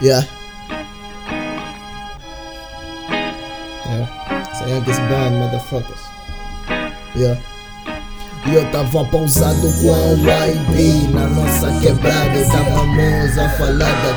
Yeah. Yeah. Say Yankees band, motherfuckers. Yeah. E eu tava pausado com a YB na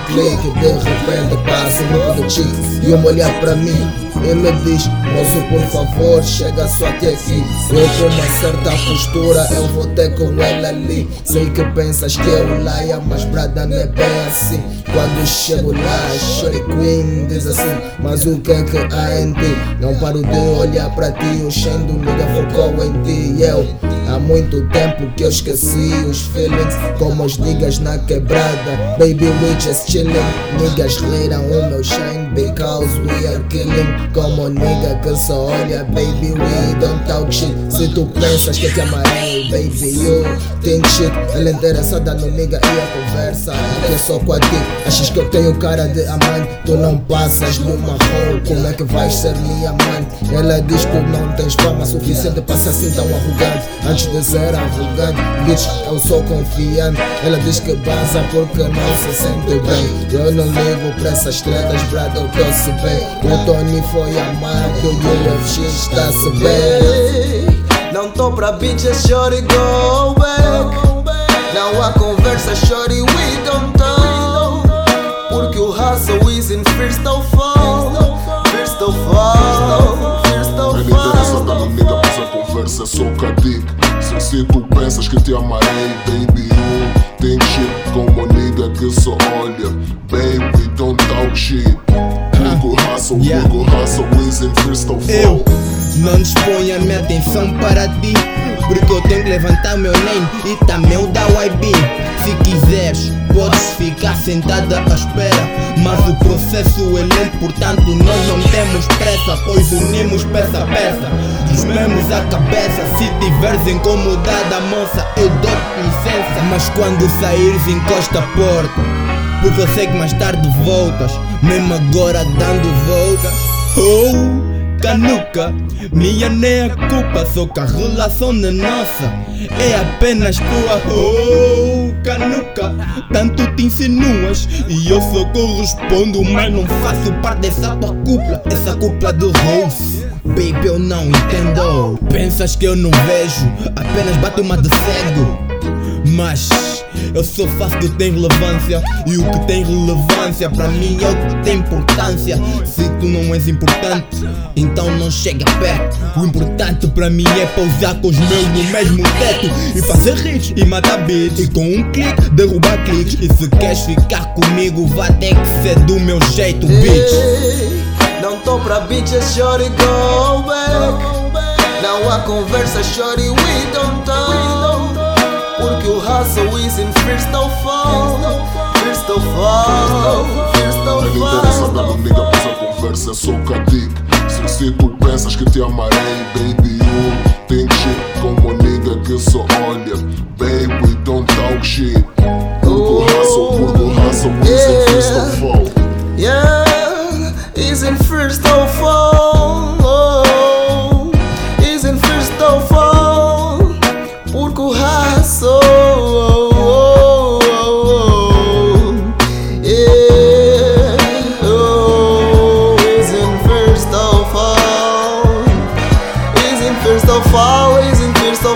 clique. De repente passa um grupo de chicos e uma olhar pra mim. E me diz, moço, por favor, chega só até aqui. Eu com uma certa postura, eu vou ter com ela ali. Sei que pensas que eu laia, mas brada não é bem assim. Quando chego lá, Shorty Queen diz assim: Mas o que é que há em ti? Não paro de olhar pra ti, o cheiro do nigga focou em ti. E eu, há muito tempo que eu esqueci os feelings, como os niggas na quebrada. Baby, we just chillin'. Niggas leiram o meu shine because we are killing. Como nigga que só olha, baby, we don't talk shit. Se tu pensas que te amarei, baby, you think shit. Ela interessada no nigga e a conversa. Aqui é só com a ti. Achas que eu tenho cara de amante? Tu não passas no marrom. Como é que vais ser minha mãe? Ela diz que não tens fama suficiente para ser assim tão arrogante. Antes de ser arrogante, bitch, eu sou confiante. Ela diz que baza porque não se sente bem. Eu não ligo pra essas tretas, brado, eu tô-se bem. O Tony foi amado, o UFC está-se bem. Não tô pra bitches, shorty, go back. Não há conversa, shorty, we don't talk. Porque o hustle is in first of all. First of all. First Me of interessa all. dar no nigga, mas a conversa é só cadic. Se, se tu pensas que te amarei, baby, you think shit como nigga que só olha. Baby, don't talk shit. Google hustle, Yeah. Google hustle is in first of Eu não disponho a minha atenção para ti Porque eu tenho que levantar meu name e também o da YB Se quiseres, podes ficar sentada à espera Mas o processo é lento, portanto nós não temos pressa Pois unimos peça a peça Desmemos a cabeça. Se tiveres incomodada moça, eu dou-te licença Mas quando saíres encosta a porta porque eu sei que mais tarde voltas, mesmo agora dando voltas. Oh, canuca, minha nem é culpa, só que a relação é nossa, é apenas tua. Oh, canuca, tanto te insinuas e eu só correspondo, mas não faço parte dessa tua cúpula, essa cúpula de Rose. Baby, eu não entendo. Pensas que eu não vejo, apenas bato uma de cego. Mas eu só faço o que tem relevância. E o que tem relevância para mim é o que tem importância. Se tu não és importante, então não chega perto. O importante para mim é pousar com os meus no mesmo teto. E fazer hits e matar beats. E com um clique derrubar cliques. E se queres ficar comigo vai ter que ser do meu jeito, bitch. Ei, Não tô pra bitches, shorty, go back. Não há conversa, shorty, we don't talk. Hustle is in first of all. First of all. First of interessa dar no all. nigga, mas a conversa é só cadic. Se, se tu pensas que te amarei, baby, you think shit como nigga que só olha. Baby, don't talk shit. Google hustle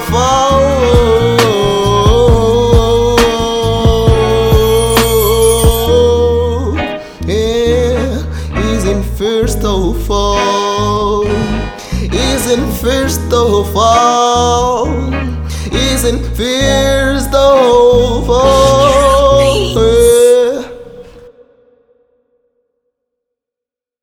in first of all. Yeah, is in first of all. Is in first of all. Is in first of